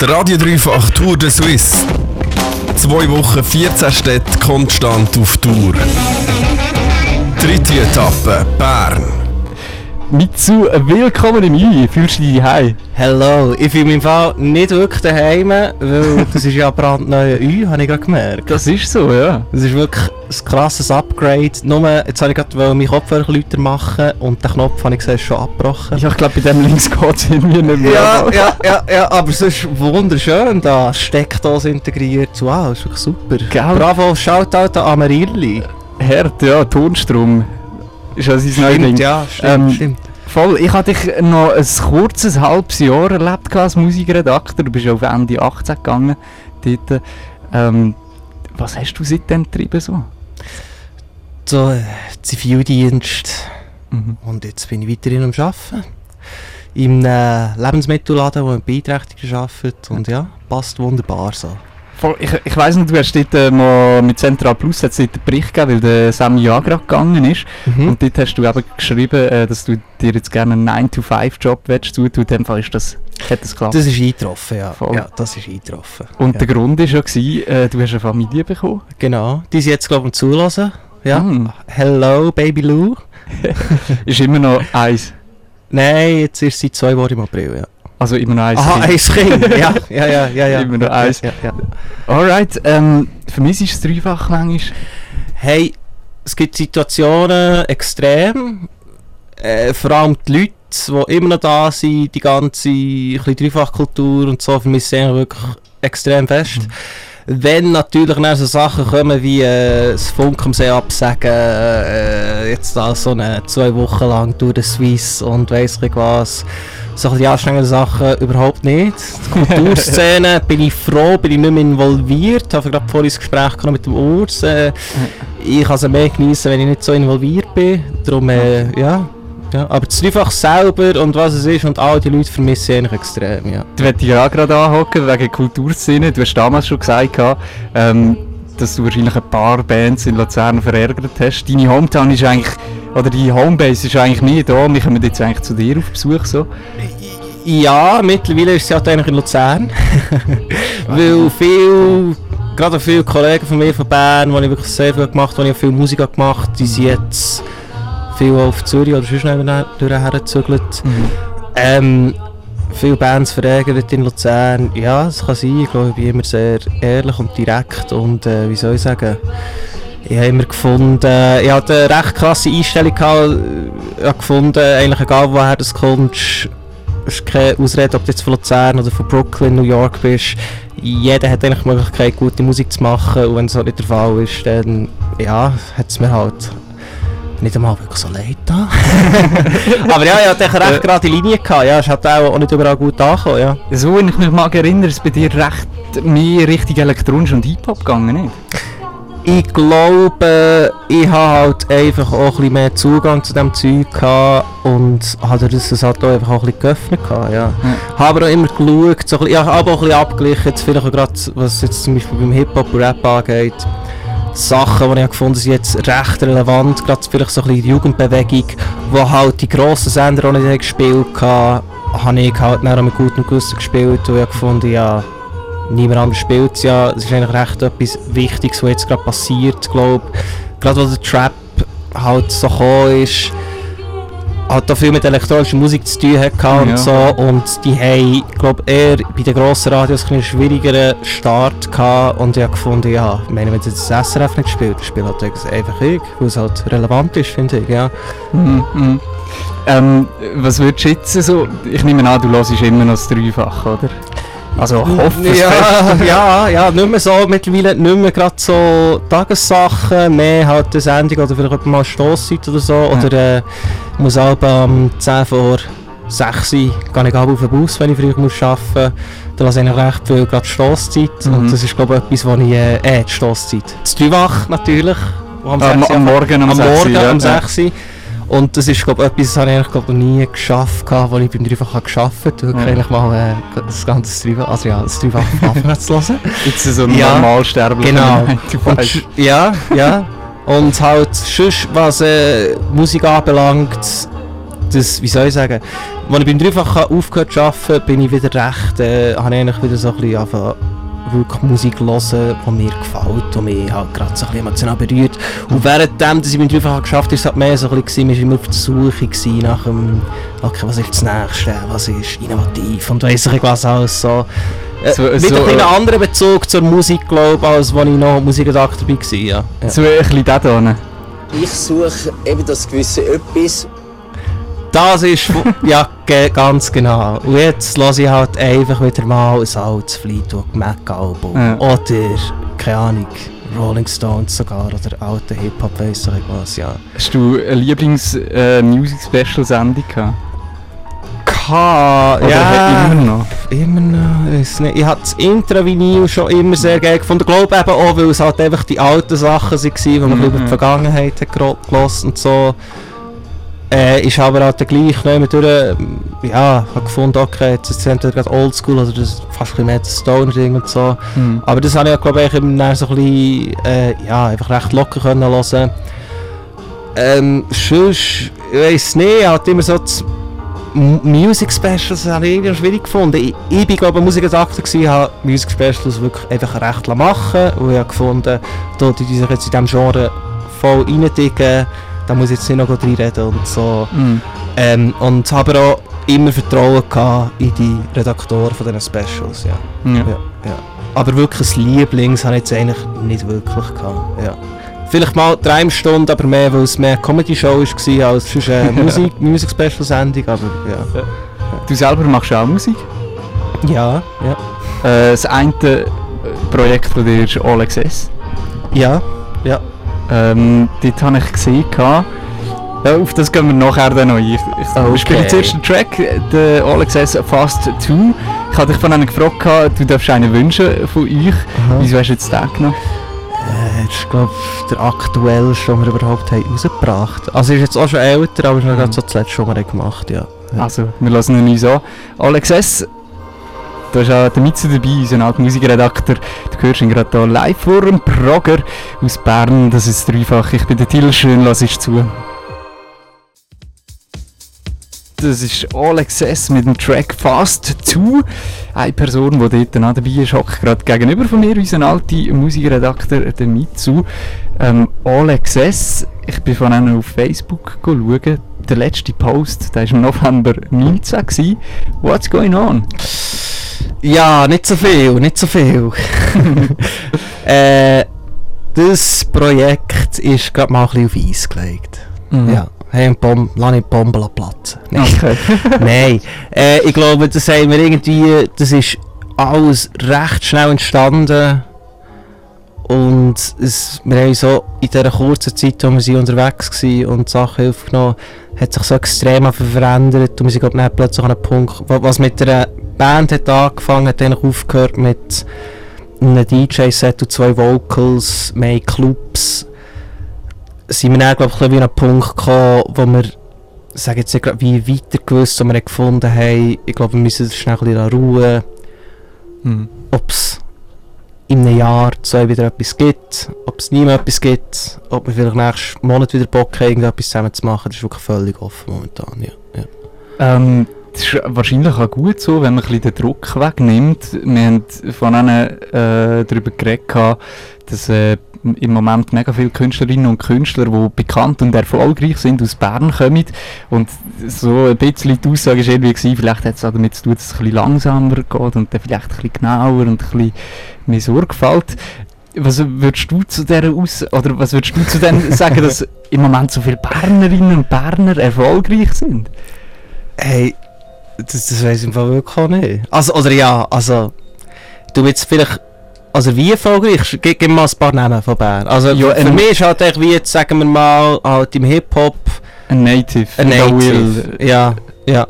Der Radio Dreifach Tour de Suisse. Zwei Wochen, 14 Städte konstant auf Tour. Dritte Etappe, Bern. Mitsu, willkommen im Ui. Fühlst du dich heim? Hello, ich fühle mich im Fall nicht wirklich daheim, weil das ist ja ein brandneuer Ü, habe ich gerade gemerkt. Das ist so, ja. Das ist wirklich ein krasses Upgrade. Nur, jetzt habe ich gerade meinen Kopfhörer lauter machen und den Knopf habe ich gesehen, schon abgebrochen. Ja, ich glaube, bei dem links geht es irgendwie nicht mehr. Ja, ja, ja, ja, aber es ist wunderschön da. Steckdose integriert. Wow, ist wirklich super. Gell? Bravo, Shoutout an Amarilli. Herd, ja, Tonstrom. Ist ja sein neues Ding. ja, stimmt, Ähm, stimmt. Voll, ich hatte dich noch ein kurzes halbes Jahr erlebt als Musikredakteur. Du bist auf Ende 18 gegangen. Dort. Ähm, was hast du seitdem getrieben so? So, äh, Zivildienst. Mhm. Und jetzt bin ich weiterhin am Arbeiten. Im äh, Lebensmittelladen, wo ein Beeinträchtigter arbeitet. Und ja, passt wunderbar so. Voll, ich, ich weiss nicht, du hast dort äh, mal mit Central Plus einen Bericht gegeben, weil der Sammy ja gerade gegangen ist. Mhm. Und dort hast du eben geschrieben, äh, dass du dir jetzt gerne einen 9-to-5-Job zutun In dem Fall ist das, hat das geklappt. Das ist eingetroffen, ja. Voll. Ja, das ist eingetroffen. Und ja. der Grund war ja, gewesen, äh, du hast eine Familie bekommen. Genau. Die sind jetzt, glaube ich, am Zulassen. Ja. Mm. Hello, Baby Lou. Ist immer noch eins. Nein, jetzt ist sie zwei Wochen im April, ja. Also immer noch eins. Aha, Kind. ein Kind. ja, ja, ja, ja, ja. Immer noch ja, eins. Ja, ja. Alright, ähm, für mich ist es dreifach manchmal. Hey, es gibt Situationen extrem. Äh, vor allem die Leute, die immer noch da sind, die ganze Dreifachkultur und so, vermisse ich eigentlich wirklich extrem fest. Wenn natürlich dann so Sachen kommen wie äh, das Funk am See absagen, äh, jetzt da so eine zwei Wochen lang durch den Swiss und weiss ich was, so die anstrengenden Sachen überhaupt nicht. Die Kulturszene bin ich froh, bin ich nicht mehr involviert. Habe gerade vorhin das Gespräch mit dem Urs. Äh, ich kann es mehr genießen, wenn ich nicht so involviert bin. Darum, äh, ja. Ja. Aber das Dreifach selber und was es ist und all die Leute vermisse ich eigentlich extrem, ja. Du möchte ich ja gerade anhocken wegen Kulturszene. Du hast damals schon gesagt, ähm, dass du wahrscheinlich ein paar Bands in Luzern verärgert hast. Deine Hometown ist eigentlich, oder die Homebase ist eigentlich nie da. Wir kommen jetzt eigentlich zu dir auf Besuch. So. Ja, mittlerweile ist sie halt eigentlich in Luzern. Weil viel, gerade viele Kollegen von mir von Bern, die ich wirklich sehr viel gemacht habe, die ich viel Musik habe gemacht die sind jetzt viel auf Zürich oder sonst noch durchhergezügelt. Ähm, viele Bands verärgert in Luzern. Ja, es kann sein. Ich glaube, ich bin immer sehr ehrlich und direkt und äh, wie soll ich sagen, ich habe immer gefunden, ich hatte eine recht krasse Einstellung gehabt, ich habe gefunden, eigentlich egal woher du kommst, es ist keine Ausrede, ob du jetzt von Luzern oder von Brooklyn, New York bist. Jeder hat eigentlich die Möglichkeit, gute Musik zu machen und wenn es halt nicht der Fall ist, dann ja, hat es mir halt nicht einmal wirklich so leid da. Aber ja, ich hatte eine recht gerade Linie gehabt, ja, es hat auch nicht überall gut angekommen, ja. So, wenn ich mich mag erinnere, ist bei dir recht mehr Richtung elektronisch und Hip-Hop gegangen, nicht? Ich glaube, ich habe halt einfach auch ein bisschen mehr Zugang zu dem Zeug gehabt und habe das halt auch einfach auch ein bisschen geöffnet gehabt, ja. Habe aber auch immer geschaut, so ein bisschen, ich habe aber auch ein bisschen abgeglichen, jetzt vielleicht auch gerade, was jetzt zum Beispiel beim Hip-Hop und Rap angeht. Sachen, die ich gefunden habe, jetzt recht relevant, gerade vielleicht so ein bisschen die Jugendbewegung, wo halt die grossen Sender auch nicht gespielt haben, habe ich halt dann mit gutem Gewissen gespielt und ich gefunden, ja, niemand anders spielt es ja. Es ist eigentlich recht etwas Wichtiges, was jetzt gerade passiert, glaube Gerade weil der Trap halt so gekommen ist, hat da viel mit elektronischer Musik zu tun hat gehabt Ja. und so und die haben, glaube eher bei den grossen Radios einen schwierigeren Start gehabt und ich habe gefunden, ja, ich meine, wenn jetzt das SRF nicht spielt, dann spielt halt einfach ich, weil es halt relevant ist, finde ich, ja. Mhm. mhm. Ähm, was würdest du jetzt so... Ich nehme an, du hörst immer noch das Dreifach, oder? Also hoffe es Ja, ja, ja, nicht mehr so, mittlerweile nicht mehr gerade so Tagessachen, mehr halt eine Sendung oder vielleicht mal Stosszeit oder so. Oder äh, ich muss auch am 10 vor 6 Uhr gehe ich auf den Bus, wenn ich früh muss arbeiten muss. Dann lasse ich eigentlich recht viel gerade Stosszeit. Mhm. Und das ist glaube ich etwas, was ich... Äh, äh, die Stosszeit. Das Dreivach natürlich. Am, Am, 6 Uhr am Morgen um am 6 Uhr, Morgen ja, um ja. 6 Uhr. Und das ist glaub, etwas, das habe ich glaub, noch nie geschafft, als ich beim Dreifach habe gearbeitet habe. Wirklich Ja. eigentlich mal äh, das ganze Dreifach, also ja, das Dreifach an zu hören. Jetzt so ein Ja, normalsterblicher genau. Und, ja, ja. Und halt, sonst, was äh, Musik anbelangt, das, wie soll ich sagen, als ich beim Dreifach aufgehört zu arbeiten, bin ich wieder recht, äh, habe ich eigentlich wieder so ein bisschen wirklich Musik hören, die mir gefällt, die mich halt gerade so ein bisschen emotional berührt. Und währenddem, dass ich beim Dreifach geschafft habe, ist es halt mehr so ein bisschen, war immer auf der Suche nach dem, okay, was ist das Nächste, was ist innovativ und weiss ich was alles so. Äh, So- mit so, ein bisschen äh, anderen Bezug zur Musik, glaube ich, als als ich noch Musikredakteur war. Ja. Ja. So ein bisschen da drinnen. Ich suche eben das gewisse Etwas, Das ist, ja, ganz genau. Und jetzt lasse ich halt einfach wieder mal ein altes Fleetwood Mac-Album. Ja. Oder, keine Ahnung, Rolling Stones sogar, oder alte Hip-Hop, weiss ich was, ja. Hast du eine Lieblings-Music-Special-Sendung gehabt? Ka Oder ja, immer noch? immer noch, ich weiss nicht. Ich habe das Intro-Vinyl schon immer sehr geil gefunden. Ich glaube eben auch, weil es halt einfach die alten Sachen waren, die man Mhm. über die Vergangenheit hat gehört und so. Äh, ist aber halt gleich noch immer durch, ähm, ja, habe gefunden, okay, jetzt ist es entweder gerade oldschool oder das ist fast ein bisschen mehr das Stoner-Ding und so. Hm. Aber das habe ich, glaube ich, dann so ein bisschen, äh, ja, einfach recht locker können hören. Ähm, sonst, ich weiss nicht, halt immer so das Music Specials habe ich irgendwie schwierig gefunden. Ich, ich bin, glaube ich, Musikredakteur gewesen, habe Music Specials wirklich einfach recht machen und ich habe gefunden, da die sich jetzt in diesem Genre voll reindicken, da muss ich jetzt nicht noch reinreden und so. Hm. Ähm, und habe aber auch immer Vertrauen gehabt in die Redaktoren von diesen Specials, ja. Ja. Ja, ja. Aber wirklich ein Lieblings habe ich jetzt eigentlich nicht wirklich gehabt. Ja. Vielleicht mal drei Stunden, aber mehr, weil es mehr Comedy-Show war als sonst eine Musik, Music-Special-Sendung, aber ja. Du selber machst auch Musik. Ja, ja. Äh, das eine äh, Projekt von dir ist All Access. Ja, ja. Ähm, dort habe ich gesehen, ja, auf das gehen wir nachher dann noch ein. Ich, ich Okay. spiele zuerst den Track, den All Access Fast 2. Ich hatte dich von einem gefragt, du darfst einen wünschen von euch. Wieso hast du jetzt den genommen? Äh, das ist, glaube ich, der aktuellste, den wir überhaupt haben rausgebracht Also, ist jetzt auch schon älter, aber ist noch gerade so das letzte, was wir haben gemacht ja. ja. Also, wir lassen ihn uns an. All Access, da ist auch der Mitzi dabei, unser alter Musikredakteur. Du hörst ihn gerade hier live vor dem Progger aus Bern. Das ist dreifach. Ich bin der Till, schön lass ich zu. Das ist All Access mit dem Track Fast 2. Eine Person, die dort noch dabei ist, hockt gerade gegenüber von mir, unser alter Musikredakteur, der Mitsu. Ähm, All Access, ich bin von einem auf Facebook schauen. Der letzte Post, der war im November 19. Gewesen. What's going on? Ja, nicht so viel, nicht so viel. äh, das Projekt ist gerade mal ein bisschen auf Eis gelegt. Ja, hey, ein Bom lass nicht die Bombe platzen. Nein, Okay. Nein. Äh, ich glaube, das haben wir irgendwie, das ist alles recht schnell entstanden. Und es, wir haben so in dieser kurzen Zeit, wo wir unterwegs waren und Sachen aufgenommen, hat sich so extrem verändert und wir sind glaub, plötzlich an einem Punkt, wa- was mit der Band hat angefangen, hat dann aufgehört mit einem DJ-Set und zwei Vocals, mehr Clubs, sind wir dann glaube ich ein an einen Punkt gekommen, wo wir ich sage jetzt nicht gerade wie weiter gewusst, wo wir gefunden haben, ich glaube wir müssen schnell ein bisschen ruhen, Hm. ob es in einem Jahr, zwei wieder etwas gibt, ob es nie mehr etwas gibt, ob wir vielleicht nächsten Monat wieder Bock haben, irgendetwas zusammen zu machen, das ist wirklich völlig offen momentan, ja. ja. Ähm, das ist wahrscheinlich auch gut so, wenn man ein bisschen den Druck wegnimmt. Wir haben von ihnen äh, darüber geredet, dass äh, im Moment mega viele Künstlerinnen und Künstler, die bekannt und erfolgreich sind, aus Bern kommen. Und so ein bisschen die Aussage war irgendwie, gewesen, vielleicht hat es auch damit zu tun, dass es ein bisschen langsamer geht und dann vielleicht ein bisschen genauer und ein bisschen mehr Sorgfalt. Was würdest du zu dieser Aus oder was würdest du zu dem sagen, dass im Moment so viele Bernerinnen und Berner erfolgreich sind? Hey, das, das weiß ich im Fall wirklich auch nicht. Also, oder ja, also, du jetzt vielleicht, also wie erfolgreich, gib, mal ein paar Namen von Bern. Also, Ja, für mich ist halt echt wie jetzt, sagen wir mal, halt im Hip-Hop Ein Native. ein Native. Will. Ja, ja.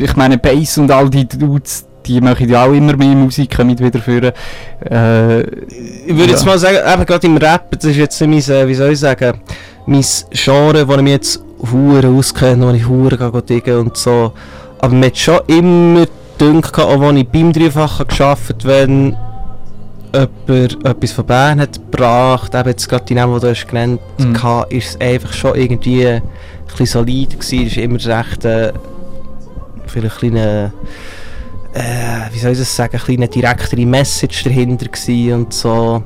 Ich meine, Bass und all die Dudes, die machen ja auch immer mehr Musik, kommen wieder führen. Äh, Ich würde jetzt Ja. mal sagen, eben gerade im Rap, das ist jetzt mein, äh, wie soll ich sagen, mein Genre, wo ich mich jetzt hure auskenne, wo ich hure gehe diggen und so. Aber mir hat schon immer gedacht, auch als ich beim Dreifachen gearbeitet wenn jemand etwas von Bern hat gebracht, eben jetzt gerade die Namen, die du hast genannt Mhm. hast, ist es einfach schon irgendwie ein bisschen solid gewesen, es ist immer recht, äh, vielleicht ein kleine, äh, wie soll ich das sagen, ein kleine direktere Message dahinter und so.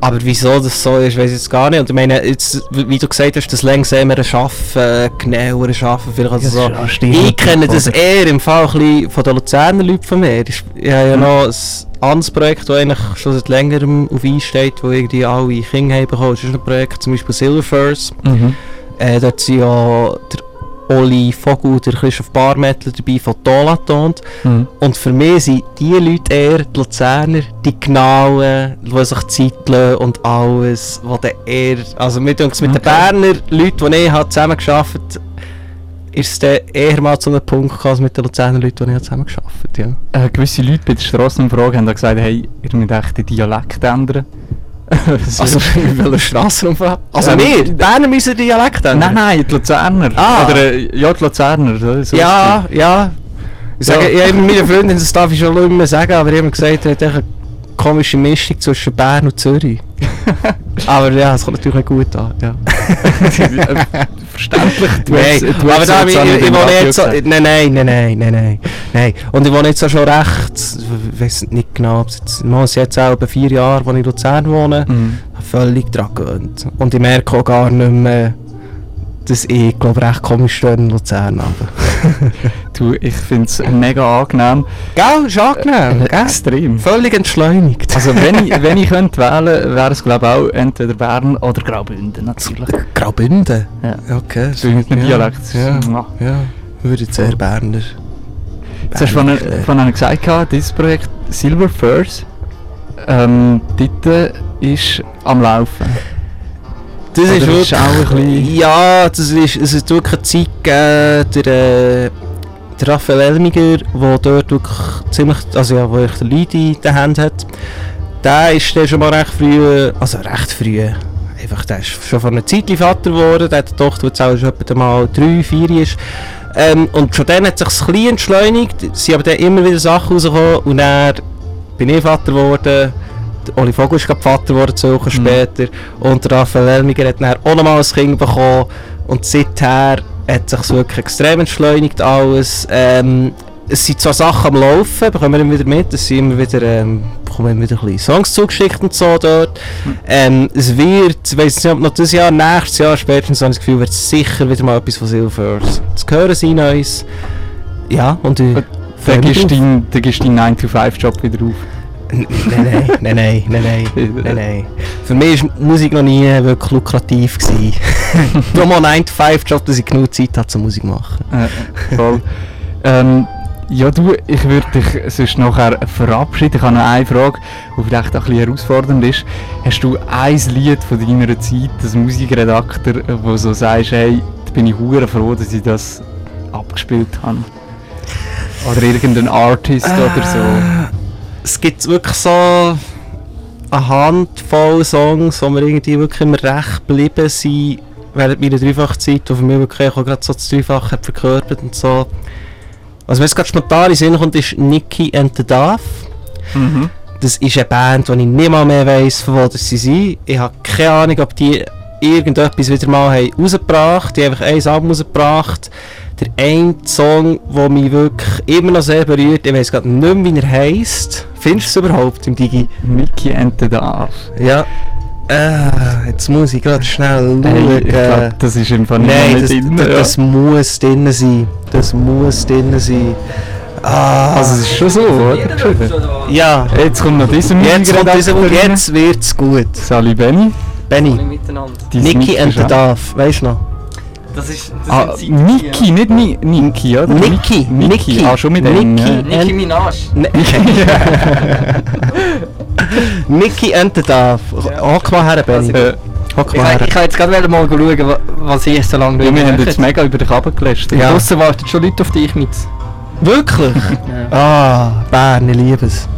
Aber wieso das so ist, weiß ich jetzt gar nicht. Und ich meine, jetzt, wie du gesagt hast, das langsamer Schaffen, genauer Schaffen, vielleicht also so. Ich kenne das eher im Fall ein bisschen von den Luzerner Leuten von mir. Ich ich habe ja Mhm. noch ein anderes Projekt, das eigentlich schon seit längerem auf einsteht, wo irgendwie alle Kinder haben bekommen. Das ist ein Projekt, zum Beispiel Silverfurs. Mhm. Äh, dort sind ja der Oli Vogel, der Christoph Barmettler dabei von Dolaton. Mhm. Und für mich sind die Leute eher die Luzerner, die genauen, die sich Zeit lassen und alles, was dann eher, also mit, mit den Okay. Berner Leuten, die ich habe zusammen geschafft habe, ist es dann eher mal zu einem Punkt gekommen als mit den Luzerner Leuten, die ich habe zusammen geschafft habe. Ja. Äh, gewisse Leute bei der Strassenumfrage haben da gesagt, hey, ihr müsst echt den Dialekt ändern. So- Also, in welcher Strassenumfrage? Also, Ähm, wir, die Berner müssen Dialekt ändern. Nein, nein, die Luzerner. Ah. Oder, äh, ja, die Luzerner. So, so ja, ja. Ich sage, Ja. ich habe meine Freundin, das darf ich schon nicht mehr sagen, aber ich habe gesagt, er hat eine komische Mischung zwischen Bern und Zürich. aber ja, es kommt natürlich nicht gut an. Ja. Verständlich. Du Nein, hast- du aber da, ich, ich, ich wohne jetzt so, nein, nein, nein, nein, nein, nein, nein. Und ich wohne jetzt auch schon recht, ich weiß nicht genau, ob es jetzt, es jetzt auch vier Jahre, wo ich in Luzern wohne, Mhm. völlig dran gewöhnt. Und ich merke auch gar nicht mehr, dass ich, glaube recht komisch stehe in Luzern. Du, ich finde es mega angenehm. Gell, ist angenehm, gell? Extrem. Völlig entschleunigt. Also wenn ich, wenn ich könnte wählen, wäre es glaube ich auch entweder Bern oder Graubünden natürlich. Graubünden? Ja. Okay. So mit dem ja. Dialekt. Ja, Mwah. ja. Würde jetzt eher Berner. Jetzt hast du von, von einem gesagt, dieses Projekt Silver Furs, ähm, dort ist am Laufen. Das Oder ist ist wirklich... auch ein bisschen- Ja, das ist, es ist wirklich Zeit gegeben, der, äh, der Raphael Elmiger, der dort wirklich ziemlich, also ja, wo ich den Lead in den Händen hat, der ist dann schon mal recht früh, also recht früh, einfach, der ist schon von einer Zeit Vater geworden, der hat eine Tochter, die jetzt auch schon mal drei, vier ist. Ähm, und schon dann hat sich ein bisschen entschleunigt, es sind aber dann immer wieder Sachen rausgekommen und dann bin ich Vater geworden, der Oli Vogel ist gerade Vater geworden, zwei Wochen später. Und der Raphael Elmiger hat dann auch nochmal ein Kind bekommen. Und seither hat sich wirklich extrem entschleunigt alles. Ähm, es sind zwar Sachen am Laufen, bekommen wir immer wieder mit. Es sind immer wieder, ähm, bekommen wieder ein bisschen Songs zugeschickt und so dort. Ähm, es wird, ich weiss nicht, ob noch dieses Jahr, nächstes Jahr spätestens, habe ich das Gefühl, wird sicher wieder mal etwas von Silvers zu hören sein, Neues. Ja, und ich dann gibst du deinen 9-to-5-Job wieder auf. Nein, nein, nein, nein, nein, nein, nein. Für mich war Musik noch nie wirklich lukrativ. gewesen. Nur mal ein 9-to-5-Job, dass ich genug Zeit habe zum Musik machen. Äh, voll. ähm, ja, du, ich würde dich sonst nachher verabschieden. Ich habe noch eine Frage, die vielleicht auch ein bisschen herausfordernd ist. Hast du ein Lied von deiner Zeit, als Musikredakteur, wo so sagst, hey, da bin ich hure froh, dass ich das abgespielt habe? Oder irgendein Artist oder so? Es gibt wirklich so eine Handvoll Songs, die mir irgendwie wirklich immer recht geblieben sind während meiner Dreifachzeit, die für mich wirklich auch gerade so das Dreifache hat verkörpert und so. Also wenn es gerade spontan in den Sinn kommt, ist Nicky and the Duff. Mhm. Das ist eine Band, die ich nicht mal mehr weiss, von wo das sie sind. Ich habe keine Ahnung, ob die irgendetwas wieder mal haben rausgebracht haben. Die haben einfach ein Album rausgebracht. Der eine Song, der mich wirklich immer noch sehr berührt, ich weiß gerade nicht mehr, wie er heisst. Findest du es überhaupt im Digi? Mickey and the Duff. Ja. Äh, jetzt muss ich gerade schnell schauen. Hey, ich glaube, das ist einfach nicht Nein, das, drin. das, ja. das muss drin sein. Das muss drin sein. Ah, Also es ist schon so, oder? ja. Jetzt kommt noch dieser Jetzt kommt dieser rein. jetzt wird's gut. Sally Benny. Benny. Nicky and the Duff, weißt du noch? Das ist. Das Ah, Niki, nicht Ni Niki, oder? Niki, Niki. Niki. Ah, schon mit dem. Niki. Ja. ja. Nicki Minaj. Nicky and the. Hock mal her, Hock Ich, kann jetzt gerade mal schauen, wa- was ich so lange ja, wir haben jetzt mega über dich runtergelässt. Ja. Draussen warten schon Leute auf dich mit. Wirklich? Ah, Bern, ich liebe es.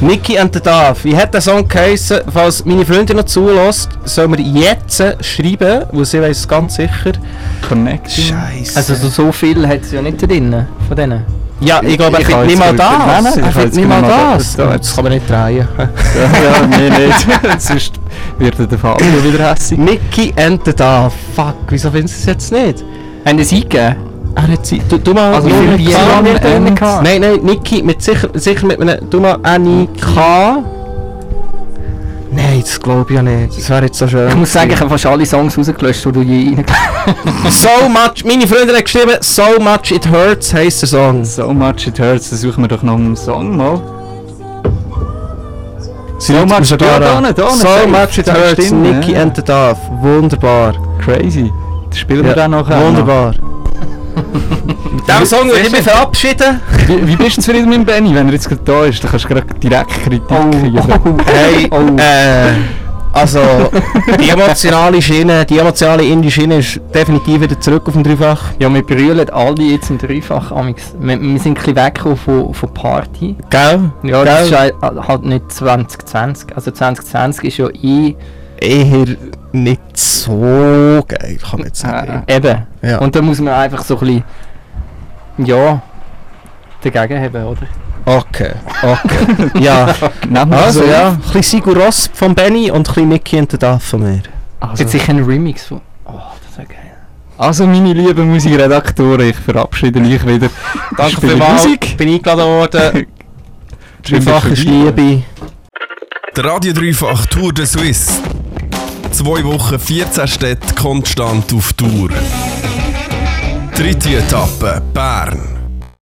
Nicky and the Duff. Wie hat der Song geheissen? Falls meine Freundin noch zulässt, soll mir jetzt schreiben, weil sie weiss es ganz sicher. Connecting. Scheiße. Also so, so viel hat es ja nicht drin von denen. Ja, ich glaube, er Ich findet nicht mal das. nicht- Nein, nein, er ich kann findet nicht mal das. das. Das kann man nicht drehen. Ja, ja, nee, nicht. Sonst wird der Fabio wieder hässig. Nicky and the Duff. Fuck, wieso findest du es jetzt nicht? Haben Sie es eingegeben? Er hat sie. Du, du mal. Also viele K. Bier gehabt? Nein, nein, Niki mit sicher, sicher mit einem. Du mal N-I-K. Nein, das glaube ich ja nicht. Das wäre jetzt so schön. Ich muss sagen, ich habe fast alle Songs rausgelöscht, die du je reingelegt so much. Meine Freundin hat geschrieben, so much it hurts heisst der Song. So much it hurts, dann suchen wir doch noch einen Song mal. So much- much da nicht, da nicht, So safe. much it hurts. Nicky ja. and the Dove. Wunderbar. Crazy. Das spielen wir Ja, dann nachher. Wunderbar. Mit diesem Song würde ich mich verabschieden. Wie, wie bist du zufrieden mit dem Benny, wenn er jetzt gerade da ist? Dann kannst du gerade direkt Kritik kriegen. Hey, Oh. äh, also die emotionale Schiene, die emotionale Indie-Schiene ist definitiv wieder zurück auf dem Dreifach. Ja, wir brüllen alle jetzt im Dreifach. amix. Wir, wir sind ein bisschen weggekommen von, von Party. Gell? Ja, das ist Gell? halt halt nicht 2020. Also 2020 ist ja eh Eher nicht so geil, kann man jetzt sagen. äh, eben. Ja. Und da muss man einfach so ein bisschen, ja, dagegen haben, oder? Okay, okay. ja, also so. ja, ein bisschen Sigur Ross von Benny und ein bisschen Nicky and the Duff von mir. Also, Jetzt sicher ein Remix von. Oh, das wäre geil. also meine lieben Musikredaktoren, ich verabschiede mich wieder. Danke Spiele vielmals, Musik. bin eingeladen worden. Schön, Dreifach dass ist du dabei Liebe. Der Radio Dreifach Tour de Suisse. Zwei Wochen, 14 Städte konstant auf Tour. Dritte Etappe, Bern.